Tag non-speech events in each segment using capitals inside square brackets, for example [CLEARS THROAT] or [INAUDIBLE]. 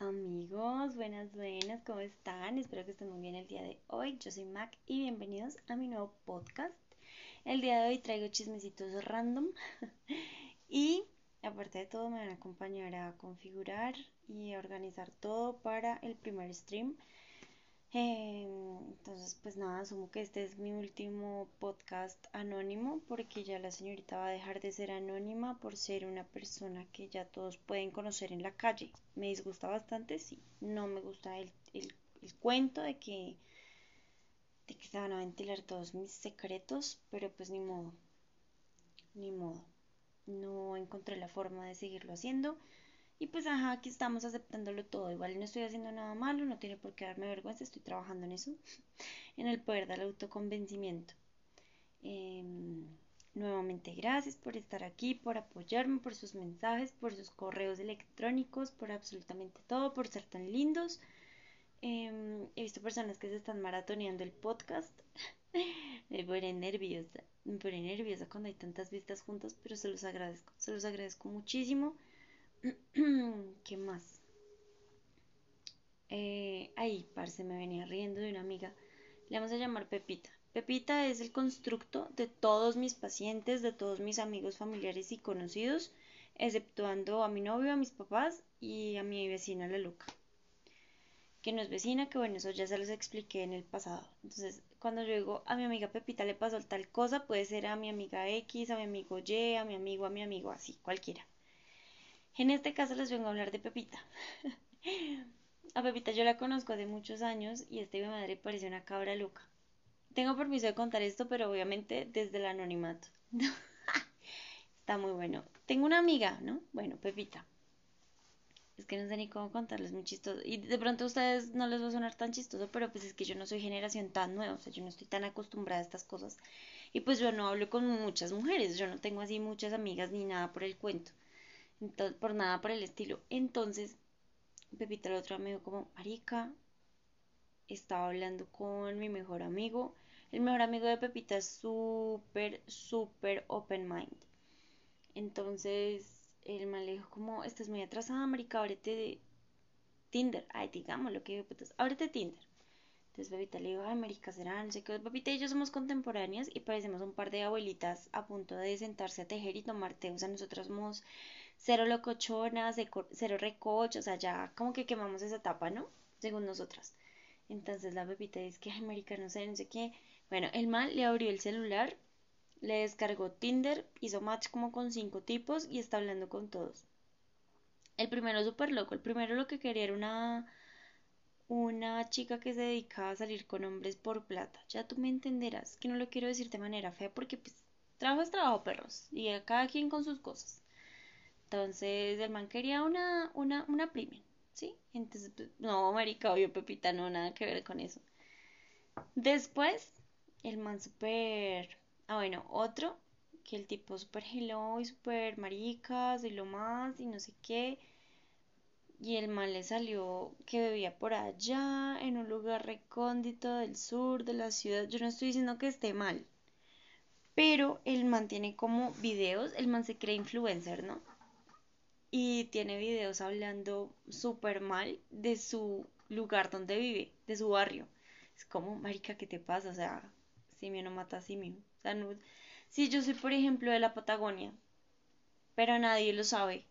Amigos, buenas, buenas, ¿cómo están? Espero que estén muy bien el día de hoy. Yo soy Mac y bienvenidos a mi nuevo podcast. El día de hoy traigo chismecitos random [LAUGHS] y aparte de todo me van a acompañar a configurar y organizar todo para el primer stream Em, entonces, pues nada, asumo que este es mi último podcast anónimo porque ya la señorita va a dejar de ser anónima por ser una persona que ya todos pueden conocer en la calle. Me disgusta bastante, sí. No me gusta el, el, el cuento de que, de que se van a ventilar todos mis secretos, pero pues ni modo. Ni modo. No encontré la forma de seguirlo haciendo. Y pues, ajá, aquí estamos aceptándolo todo. Igual no estoy haciendo nada malo, no tiene por qué darme vergüenza, estoy trabajando en eso, [LAUGHS] en el poder del autoconvencimiento. Em, nuevamente, gracias por estar aquí, por apoyarme, por sus mensajes, por sus correos electrónicos, por absolutamente todo, por ser tan lindos. Em, he visto personas que se están maratoneando el podcast. [LAUGHS] me pone nerviosa, me pone nerviosa cuando hay tantas vistas juntas, pero se los agradezco, se los agradezco muchísimo. [CLEARS THROAT] ¿Qué más? Eh, ahí, parce, me venía riendo de una amiga. Le vamos a llamar Pepita. Pepita es el constructo de todos mis pacientes, de todos mis amigos familiares y conocidos, exceptuando a mi novio, a mis papás y a mi vecina la Luca. Que no es vecina, que bueno, eso ya se los expliqué en el pasado. Entonces, cuando yo digo a mi amiga Pepita le pasó tal cosa, puede ser a mi amiga X, a mi amigo Y, a mi amigo, a mi amigo, así, cualquiera. En este caso les vengo a hablar de Pepita. a Pepita yo la conozco hace muchos años y este mi madre parece una cabra loca. Tengo permiso de contar esto, pero obviamente desde el anonimato. [LAUGHS] Está muy bueno. Tengo una amiga, ¿no? Bueno, Pepita. Es que no sé ni cómo contarles, muy chistoso. Y de pronto a ustedes no les va a sonar tan chistoso, pero pues es que yo no soy generación tan nueva, o sea, yo no estoy tan acostumbrada a estas cosas. Y pues yo no hablo con muchas mujeres, yo no tengo así muchas amigas ni nada por el cuento. Entonces, por nada por el estilo. Entonces, Pepita el otro amigo como, Marica, estaba hablando con mi mejor amigo. El mejor amigo de Pepita es súper, súper open mind. Entonces, el mal le dijo como, estás muy atrasada, marica, ábrete de Tinder. Ay, digamos lo que dijo, pues, ábrete Tinder. Entonces Pepita le dijo, ay, marica, será, no sé qué. Pepita y yo somos contemporáneas y parecemos un par de abuelitas a punto de sentarse a tejer y tomar té. O sea, nosotras somos cero locochonas, cero recocho, o sea, ya como que quemamos esa etapa, ¿no? Según nosotras. Entonces la Pepita dice que, ay, marica, no sé, no sé qué. Bueno, el mal le abrió el celular, le descargó Tinder, hizo match como con cinco tipos y está hablando con todos. El primero súper loco, el primero lo que quería era una, una chica que se dedicaba a salir con hombres por plata. Ya tú me entenderás, que no lo quiero decir de manera fea porque pues trabajo es trabajo, perros, y a cada quien con sus cosas. Entonces el man quería una, una, una ¿sí? Entonces, pues, no, marica, obvio, Pepita, no, nada que ver con eso. Después, el man súper, ah, bueno, otro, que el tipo súper hello y súper maricas y lo más y no sé qué. Y el man le salió que bebía por allá, en un lugar recóndito del sur de la ciudad. Yo no estoy diciendo que esté mal, pero el man tiene como videos, el man se cree influencer, ¿no? Y tiene videos hablando súper mal de su lugar donde vive, de su barrio. Es como, marica, ¿qué te pasa? O sea, simio no mata a simio. O sea, no... Si yo soy, por ejemplo, de la Patagonia, pero nadie lo sabe,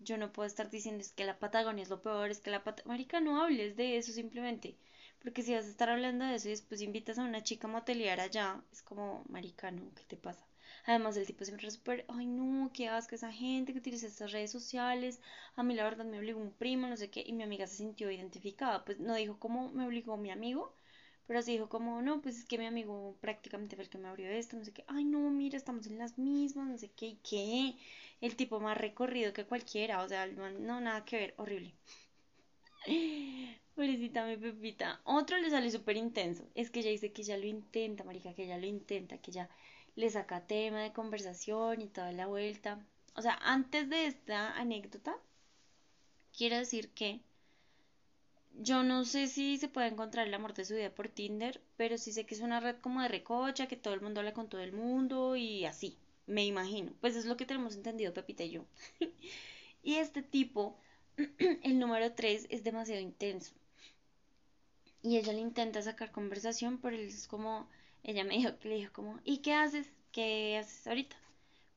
yo no puedo estar diciendo es que la Patagonia es lo peor, es que la Patagonia... Marica, no hables de eso simplemente. Porque si vas a estar hablando de eso y después invitas a una chica a motelear allá, es como, marica, no, ¿qué te pasa? Además, el tipo siempre es súper, ay no, qué asco esa gente que utiliza estas redes sociales. A mí la verdad me obligó un primo, no sé qué, y mi amiga se sintió identificada. Pues no dijo cómo me obligó mi amigo, pero sí dijo como, no, pues es que mi amigo prácticamente fue el que me abrió esto, no sé qué. Ay no, mira, estamos en las mismas, no sé qué, y qué. El tipo más recorrido que cualquiera, o sea, no, nada que ver, horrible. [LAUGHS] Pobrecita mi Pepita. Otro le sale súper intenso. Es que ella dice que ya lo intenta, marica, que ya lo intenta, que ya le saca tema de conversación y toda la vuelta. O sea, antes de esta anécdota, quiero decir que yo no sé si se puede encontrar el amor de su vida por Tinder, pero sí sé que es una red como de recocha, que todo el mundo habla con todo el mundo y así, me imagino. Pues es lo que tenemos entendido Pepita y yo. [LAUGHS] y este tipo [CLEARS THROAT] el número 3 es demasiado intenso. Y ella le intenta sacar conversación, pero él es como, ella me dijo que le dijo como, ¿y qué haces? ¿Qué haces ahorita?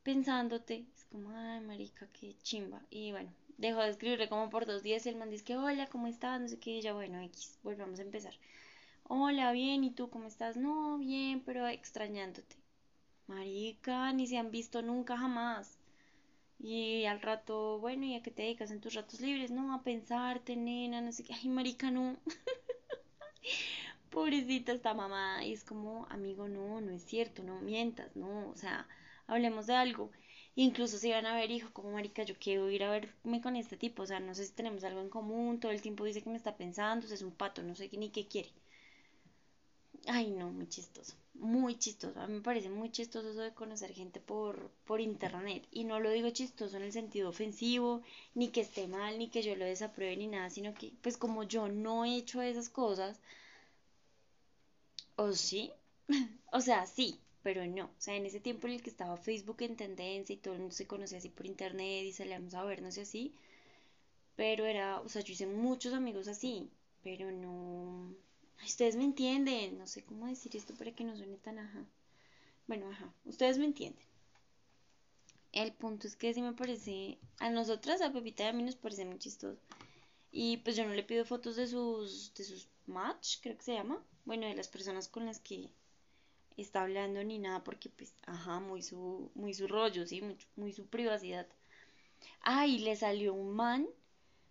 Pensándote. Es como, ay, marica, qué chimba. Y bueno, dejó de escribirle como por dos días y el man dice que, hola, ¿cómo estás? No sé qué. Y ella, bueno, X, volvamos a empezar. Hola, bien, ¿y tú cómo estás? No, bien, pero extrañándote. Marica, ni se han visto nunca jamás. Y al rato, bueno, ¿y a qué te dedicas en tus ratos libres? No, a pensarte, nena, no sé qué. Ay, marica, no. [LAUGHS] Pobrecita esta mamá. Y es como, amigo, no, no es cierto, no mientas, no. O sea, hablemos de algo. Incluso si van a ver, hijo, como marica, yo quiero ir a verme con este tipo. O sea, no sé si tenemos algo en común. Todo el tiempo dice que me está pensando. O es un pato, no sé ni qué quiere. Ay, no, muy chistoso. Muy chistoso. A mí me parece muy chistoso eso de conocer gente por, por internet. Y no lo digo chistoso en el sentido ofensivo, ni que esté mal, ni que yo lo desapruebe, ni nada, sino que, pues como yo no he hecho esas cosas, o sí, [LAUGHS] o sea, sí, pero no. O sea, en ese tiempo en el que estaba Facebook en tendencia y todo el mundo se conocía así por internet y salíamos a vernos y así, pero era, o sea, yo hice muchos amigos así, pero no Ustedes me entienden, no sé cómo decir esto para que no suene tan ajá. Bueno, ajá, ustedes me entienden. El punto es que sí me parece, a nosotras, a Pepita y a mí nos parece muy chistoso. Y pues yo no le pido fotos de sus, de sus match, creo que se llama. Bueno, de las personas con las que está hablando ni nada, porque pues, ajá, muy su, muy su rollo, sí, muy, muy su privacidad. Ah, le salió un man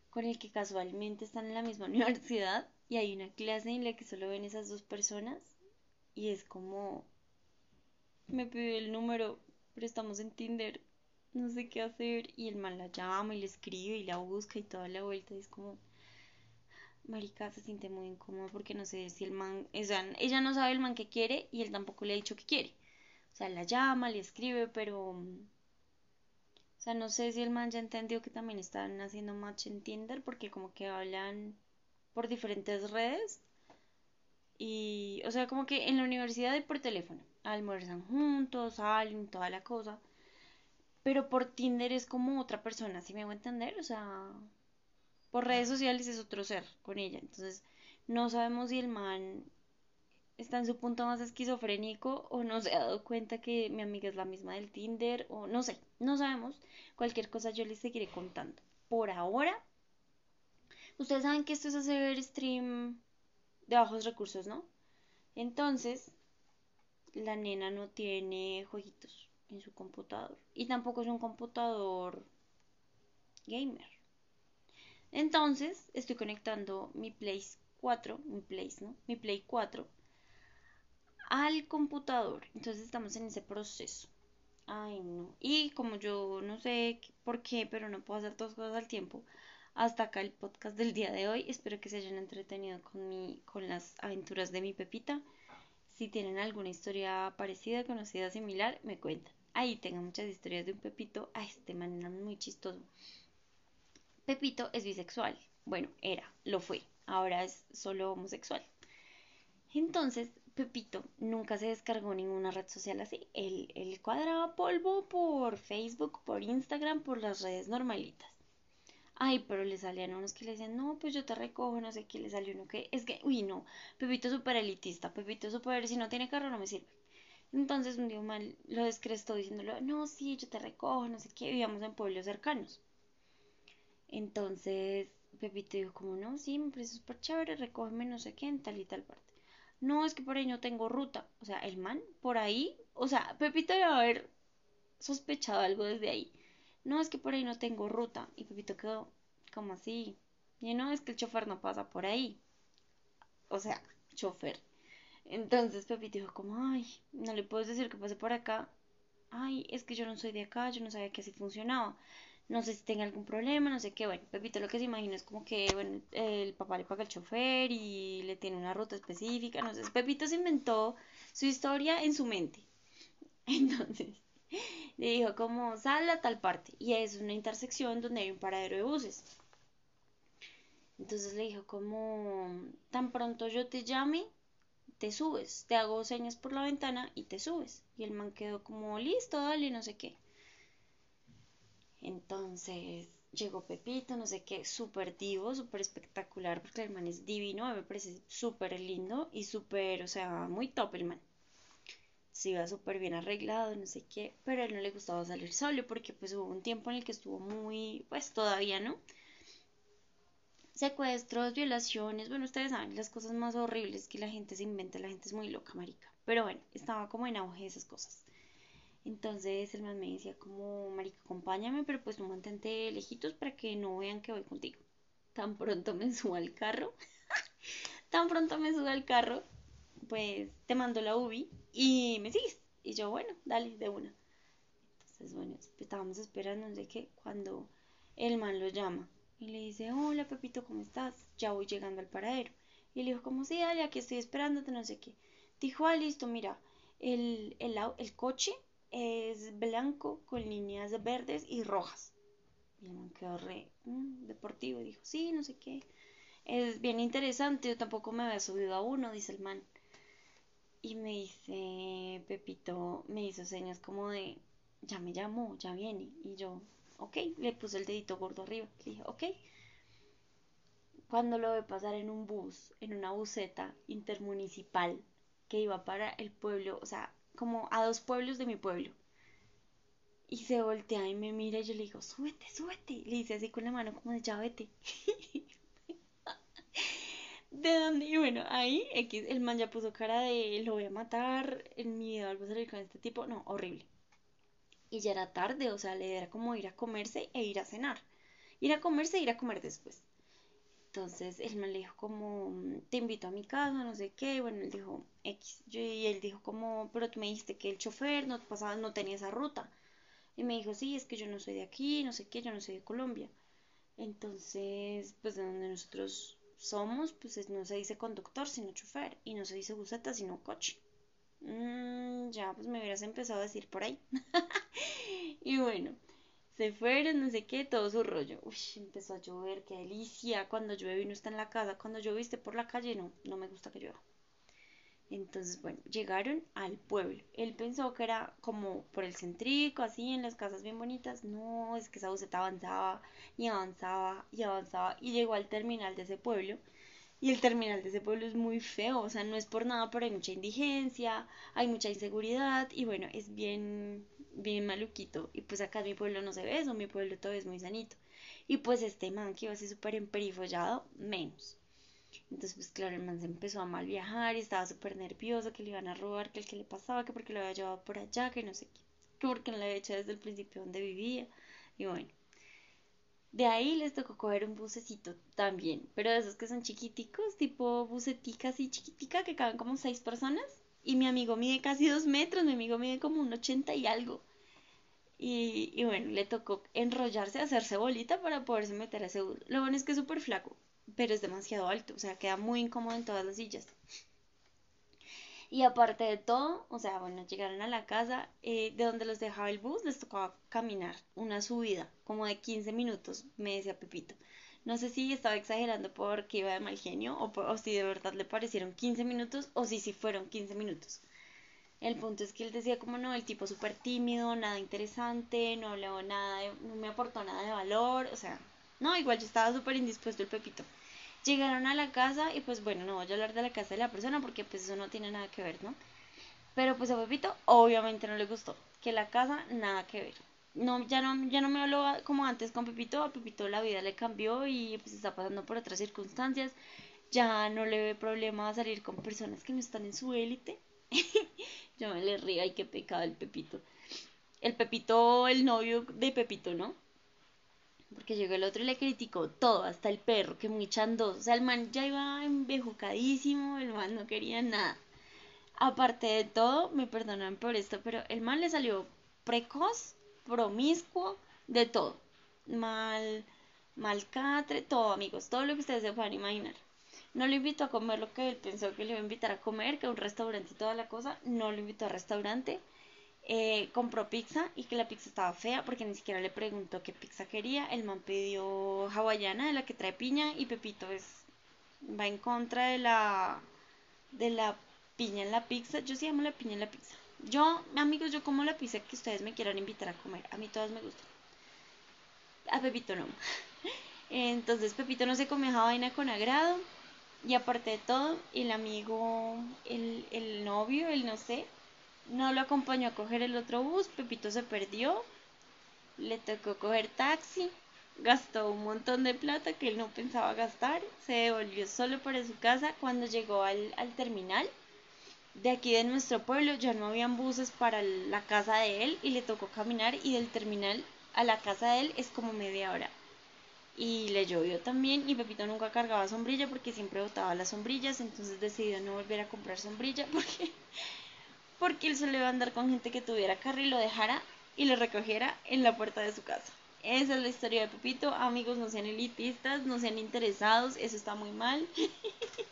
con el que casualmente están en la misma [LAUGHS] universidad y hay una clase en la que solo ven esas dos personas y es como me pidió el número, pero estamos en Tinder, no sé qué hacer y el man la llama y le escribe y la busca y toda la vuelta y es como marica se siente muy incómodo porque no sé si el man, ella no sabe el man que quiere y él tampoco le ha dicho que quiere. O sea, la llama, le escribe, pero o sea, no sé si el man ya entendió que también están haciendo match en Tinder porque como que hablan por diferentes redes. Y, o sea, como que en la universidad y por teléfono. Almuerzan juntos, salen, toda la cosa. Pero por Tinder es como otra persona, si me hago entender? O sea, por redes sociales es otro ser con ella. Entonces, no sabemos si el man está en su punto más esquizofrénico o no se ha dado cuenta que mi amiga es la misma del Tinder o no sé, no sabemos. Cualquier cosa yo les seguiré contando. Por ahora, Ustedes saben que esto es hacer stream de bajos recursos, ¿no? Entonces, la nena no tiene jueguitos en su computador. Y tampoco es un computador gamer. Entonces, estoy conectando mi Play 4, mi Play, ¿no? Mi Play 4 al computador. Entonces estamos en ese proceso. Ay, no. Y como yo no sé por qué, pero no puedo hacer dos cosas al tiempo, hasta acá el podcast del día de hoy. Espero que se hayan entretenido con, mi, con las aventuras de mi Pepita. Si tienen alguna historia parecida, conocida, similar, me cuentan. Ahí tengo muchas historias de un Pepito. A este man muy chistoso. Pepito es bisexual. Bueno, era, lo fue. Ahora es solo homosexual. Entonces, Pepito nunca se descargó ninguna red social así. Él, él cuadraba polvo por Facebook, por Instagram, por las redes normalitas. Ay, pero le salían unos que le decían, no, pues yo te recojo, no sé qué, le salió uno que, es que, uy, no, Pepito súper elitista, Pepito súper, si no tiene carro no me sirve. Entonces un día mal lo descrestó diciéndolo, no, sí, yo te recojo, no sé qué, vivíamos en pueblos cercanos. Entonces Pepito dijo, como no, sí, me parece súper chévere, recógeme no sé qué, en tal y tal parte. No, es que por ahí no tengo ruta. O sea, el man, por ahí, o sea, Pepito debe haber sospechado algo desde ahí no, es que por ahí no tengo ruta. Y Pepito quedó como así. Y no, es que el chofer no pasa por ahí. O sea, chofer. Entonces Pepito dijo como, ay, no le puedes decir que pase por acá. Ay, es que yo no soy de acá, yo no sabía que así funcionaba. No sé si tenga algún problema, no sé qué. Bueno, Pepito lo que se imagina es como que, bueno, el papá le paga al chofer y le tiene una ruta específica. No sé, Pepito se inventó su historia en su mente. [LAUGHS] Entonces, le dijo como sal a tal parte y es una intersección donde hay un paradero de buses. Entonces le dijo como tan pronto yo te llame, te subes, te hago señas por la ventana y te subes. Y el man quedó como listo, dale, no sé qué. Entonces llegó Pepito, no sé qué, súper divo, súper espectacular, porque el man es divino, me parece súper lindo y súper, o sea, muy top el man. Se iba súper bien arreglado, no sé qué, pero a él no le gustaba salir solo porque pues hubo un tiempo en el que estuvo muy, pues todavía, ¿no? Secuestros, violaciones, bueno, ustedes saben las cosas más horribles que la gente se inventa, la gente es muy loca, marica. Pero bueno, estaba como en auge esas cosas. Entonces el man me decía como, marica, acompáñame, pero pues no mantente lejitos para que no vean que voy contigo. Tan pronto me subo al carro, [LAUGHS] tan pronto me subo al carro, pues te mando la UBI y me sigues. Y yo, bueno, dale, de una. Entonces, bueno, estábamos esperando, no sé qué, cuando el man lo llama y le dice, hola Pepito, ¿cómo estás? Ya voy llegando al paradero. Y le dijo, como sí, dale, aquí estoy esperándote, no sé qué. Dijo, ah, listo, mira, el, el coche es blanco con líneas verdes y rojas. Y el man quedó re mm, deportivo. Dijo, sí, no sé qué. Es bien interesante. Yo tampoco me había subido a uno, dice el man. Y me dice, Pepito, me hizo señas como de, ya me llamó, ya viene. Y yo, ok, le puse el dedito gordo arriba. Le dije, ok. Cuando lo ve pasar en un bus, en una buseta intermunicipal que iba para el pueblo, o sea, como a dos pueblos de mi pueblo. Y se voltea y me mira y yo le digo, súbete, súbete. Le hice así con la mano como de ya. [LAUGHS] ¿De dónde? Y bueno, ahí X, el man ya puso cara de lo voy a matar, en mi vida va a salir con este tipo. No, horrible. Y ya era tarde, o sea, le era como ir a comerse e ir a cenar. Ir a comerse e ir a comer después. Entonces él me dijo como, te invito a mi casa, no sé qué, bueno, él dijo X, y él dijo como, pero tú me dijiste que el chofer no pasaba, no tenía esa ruta. Y me dijo, sí, es que yo no soy de aquí, no sé qué, yo no soy de Colombia. Entonces, pues de donde nosotros somos, pues no se dice conductor, sino chofer, y no se dice buseta, sino coche. Mm, ya, pues me hubieras empezado a decir por ahí. [LAUGHS] y bueno, se fueron, no sé qué, todo su rollo. Uy, empezó a llover, qué delicia. Cuando llueve no está en la casa, cuando lloviste por la calle, no, no me gusta que llueva. Entonces, bueno, llegaron al pueblo. Él pensó que era como por el centrico, así, en las casas bien bonitas. No, es que esa buseta avanzaba y avanzaba y avanzaba y llegó al terminal de ese pueblo. Y el terminal de ese pueblo es muy feo, o sea, no es por nada, pero hay mucha indigencia, hay mucha inseguridad y bueno, es bien bien maluquito. Y pues acá en mi pueblo no se ve eso, mi pueblo todo es muy sanito. Y pues este man que iba así súper emperifollado, menos. Entonces, pues claro, el man se empezó a mal viajar y estaba súper nervioso que le iban a robar, que el que le pasaba, que porque lo había llevado por allá, que no sé qué, que porque no le había hecho desde el principio donde vivía. Y bueno, de ahí les tocó coger un bucecito también, pero de esos que son chiquiticos, tipo bucetica así chiquitica, que caben como seis personas. Y mi amigo mide casi dos metros, mi amigo mide como un ochenta y algo. Y, y, bueno, le tocó enrollarse, hacerse bolita para poderse meter a ese bus. Lo bueno es que es súper flaco, pero es demasiado alto, o sea, queda muy incómodo en todas las sillas. Y aparte de todo, o sea, bueno, llegaron a la casa, eh, de donde los dejaba el bus, les tocaba caminar una subida, como de 15 minutos, me decía Pepito. No sé si estaba exagerando porque iba de mal genio o, si de verdad le parecieron 15 minutos o si sí fueron 15 minutos. El punto es que él decía como no, el tipo súper tímido, nada interesante, no habló nada, no me aportó nada de valor, o sea, no, igual yo estaba súper indispuesto el Pepito. Llegaron a la casa y pues bueno, no voy a hablar de la casa de la persona porque pues eso no tiene nada que ver, ¿no? Pero pues a Pepito obviamente no le gustó, que la casa nada que ver no, ya no, ya no me hablo como antes con Pepito, a Pepito la vida le cambió y pues está pasando por otras circunstancias, ya no le ve problema salir con personas que no están en su élite. [LAUGHS] Yo me le río, ay, qué pecado el Pepito. El Pepito, el novio de Pepito, ¿no? Porque llegó el otro y le criticó todo, hasta el perro, que muy chandoso. O sea, el man ya iba embejucadísimo, el man no quería nada. Aparte de todo, me perdonan por esto, pero el man le salió precoz promiscuo, de todo. Mal, malcatre, todo, amigos, todo lo que ustedes se puedan imaginar. No lo invito a comer lo que él pensó que le iba a invitar a comer, que un restaurante y toda la cosa. No lo invito al restaurante. Eh, compró pizza y que la pizza estaba fea porque ni siquiera le preguntó qué pizza quería. El man pidió hawaiana de la que trae piña y Pepito es va en contra de la de la piña en la pizza. Yo sí amo la piña en la pizza. Yo, amigos, yo como la pizza que ustedes me quieran invitar a comer. A mí todas me gustan. A Pepito no. [LAUGHS] Entonces Pepito no se come esa vaina con agrado. Y aparte de todo, el amigo, el, el novio, el no sé, no lo acompañó a coger el otro bus. Pepito se perdió. Le tocó coger taxi. Gastó un montón de plata que él no pensaba gastar. Se devolvió solo para su casa cuando llegó al, al terminal de aquí de nuestro pueblo ya no habían buses para la casa de él y le tocó caminar y del terminal a la casa de él es como media hora. Y le llovió también y Pepito nunca cargaba sombrilla porque siempre botaba las sombrillas, entonces decidió no volver a comprar sombrilla [LAUGHS] porque, porque él solo iba a andar con gente que tuviera carro y lo dejara y lo recogiera en la puerta de su casa. Esa es la historia de Pepito. Amigos, no sean elitistas, no sean interesados, eso está muy mal. [LAUGHS]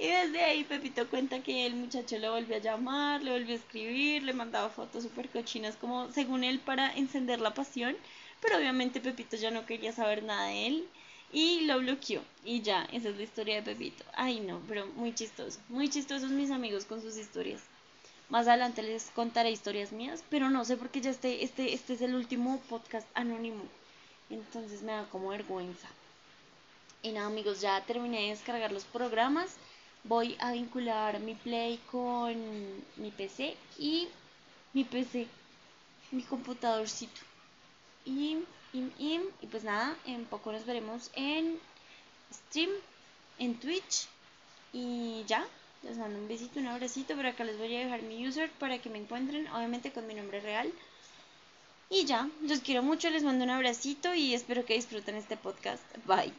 Y desde ahí Pepito cuenta que el muchacho lo volvió a llamar, le volvió a escribir, le mandaba fotos súper cochinas como según él para encender la pasión, pero obviamente Pepito ya no quería saber nada de él y lo bloqueó. Y ya, esa es la historia de Pepito. Ay no, pero muy chistoso, muy chistosos mis amigos con sus historias. Más adelante les contaré historias mías, pero no sé por qué ya este, este, este es el último podcast anónimo. Entonces me da como vergüenza. Y nada amigos, ya terminé de descargar los programas voy a vincular mi Play con mi PC y mi PC, mi computadorcito. Y, y, y, pues nada, en poco nos veremos en stream, en Twitch. Y ya, les mando un besito, un abracito. Pero acá les voy a dejar mi user para que me encuentren, obviamente con mi nombre real. Y ya, los quiero mucho, les mando un abracito y espero que disfruten este podcast. Bye.